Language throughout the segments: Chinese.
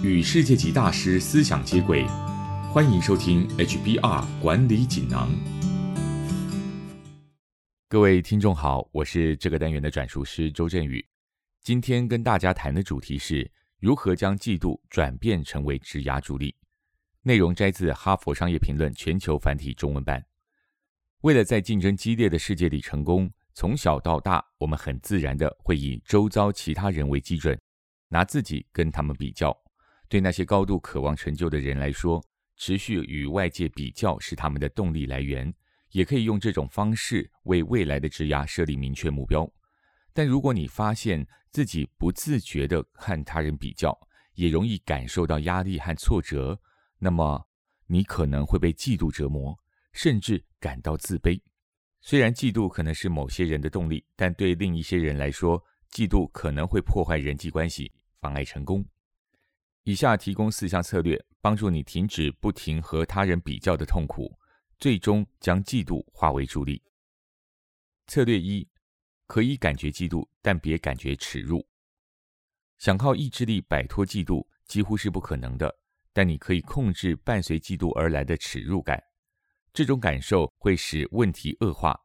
与世界级大师思想接轨，欢迎收听 HBR 管理锦囊。各位听众好，我是这个单元的转述师周振宇。今天跟大家谈的主题是如何将嫉妒转变成为指压助力。内容摘自《哈佛商业评论》全球繁体中文版。为了在竞争激烈的世界里成功，从小到大，我们很自然的会以周遭其他人为基准，拿自己跟他们比较。对那些高度渴望成就的人来说，持续与外界比较是他们的动力来源，也可以用这种方式为未来的职涯设立明确目标。但如果你发现自己不自觉地和他人比较，也容易感受到压力和挫折，那么你可能会被嫉妒折磨，甚至感到自卑。虽然嫉妒可能是某些人的动力，但对另一些人来说，嫉妒可能会破坏人际关系，妨碍成功。以下提供四项策略，帮助你停止不停和他人比较的痛苦，最终将嫉妒化为助力。策略一：可以感觉嫉妒，但别感觉耻辱。想靠意志力摆脱嫉妒几乎是不可能的，但你可以控制伴随嫉妒而来的耻辱感。这种感受会使问题恶化。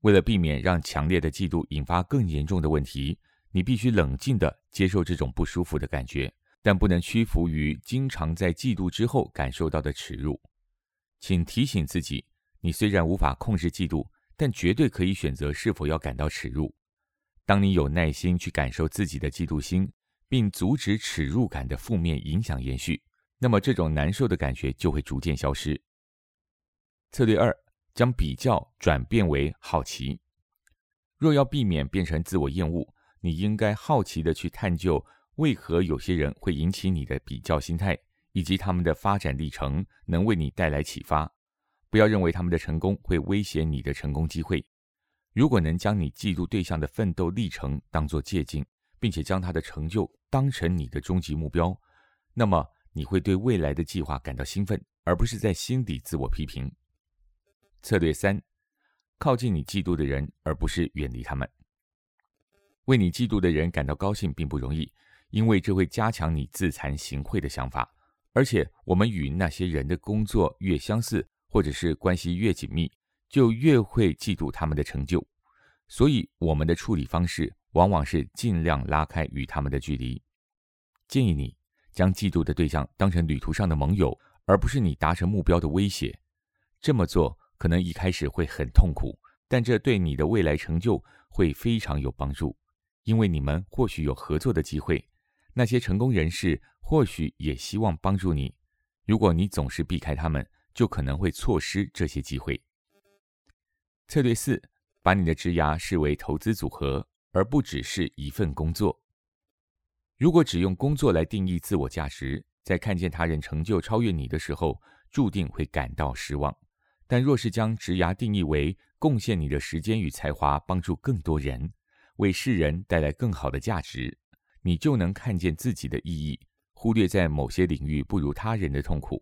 为了避免让强烈的嫉妒引发更严重的问题，你必须冷静地接受这种不舒服的感觉，但不能屈服于经常在嫉妒之后感受到的耻辱。请提醒自己，你虽然无法控制嫉妒，但绝对可以选择是否要感到耻辱。当你有耐心去感受自己的嫉妒心，并阻止耻辱感的负面影响延续，那么这种难受的感觉就会逐渐消失。策略二：将比较转变为好奇。若要避免变成自我厌恶，你应该好奇的去探究为何有些人会引起你的比较心态，以及他们的发展历程能为你带来启发。不要认为他们的成功会威胁你的成功机会。如果能将你嫉妒对象的奋斗历程当作借鉴，并且将他的成就当成你的终极目标，那么你会对未来的计划感到兴奋，而不是在心底自我批评。策略三：靠近你嫉妒的人，而不是远离他们。为你嫉妒的人感到高兴并不容易，因为这会加强你自惭形秽的想法。而且，我们与那些人的工作越相似，或者是关系越紧密，就越会嫉妒他们的成就。所以，我们的处理方式往往是尽量拉开与他们的距离。建议你将嫉妒的对象当成旅途上的盟友，而不是你达成目标的威胁。这么做。可能一开始会很痛苦，但这对你的未来成就会非常有帮助，因为你们或许有合作的机会。那些成功人士或许也希望帮助你。如果你总是避开他们，就可能会错失这些机会。策略四：把你的职涯视为投资组合，而不只是一份工作。如果只用工作来定义自我价值，在看见他人成就超越你的时候，注定会感到失望。但若是将职涯定义为贡献你的时间与才华，帮助更多人，为世人带来更好的价值，你就能看见自己的意义，忽略在某些领域不如他人的痛苦。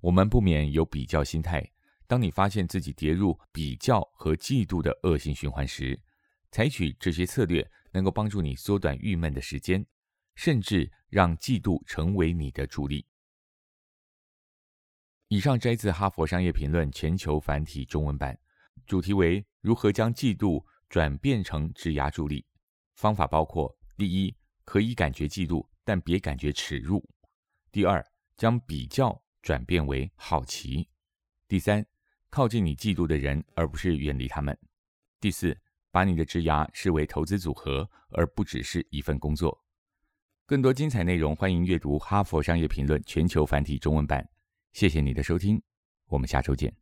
我们不免有比较心态。当你发现自己跌入比较和嫉妒的恶性循环时，采取这些策略能够帮助你缩短郁闷的时间，甚至让嫉妒成为你的助力。以上摘自《哈佛商业评论》全球繁体中文版，主题为如何将嫉妒转变成指压助力。方法包括：第一，可以感觉嫉妒，但别感觉耻辱；第二，将比较转变为好奇；第三，靠近你嫉妒的人，而不是远离他们；第四，把你的职涯视为投资组合，而不只是一份工作。更多精彩内容，欢迎阅读《哈佛商业评论》全球繁体中文版。谢谢你的收听，我们下周见。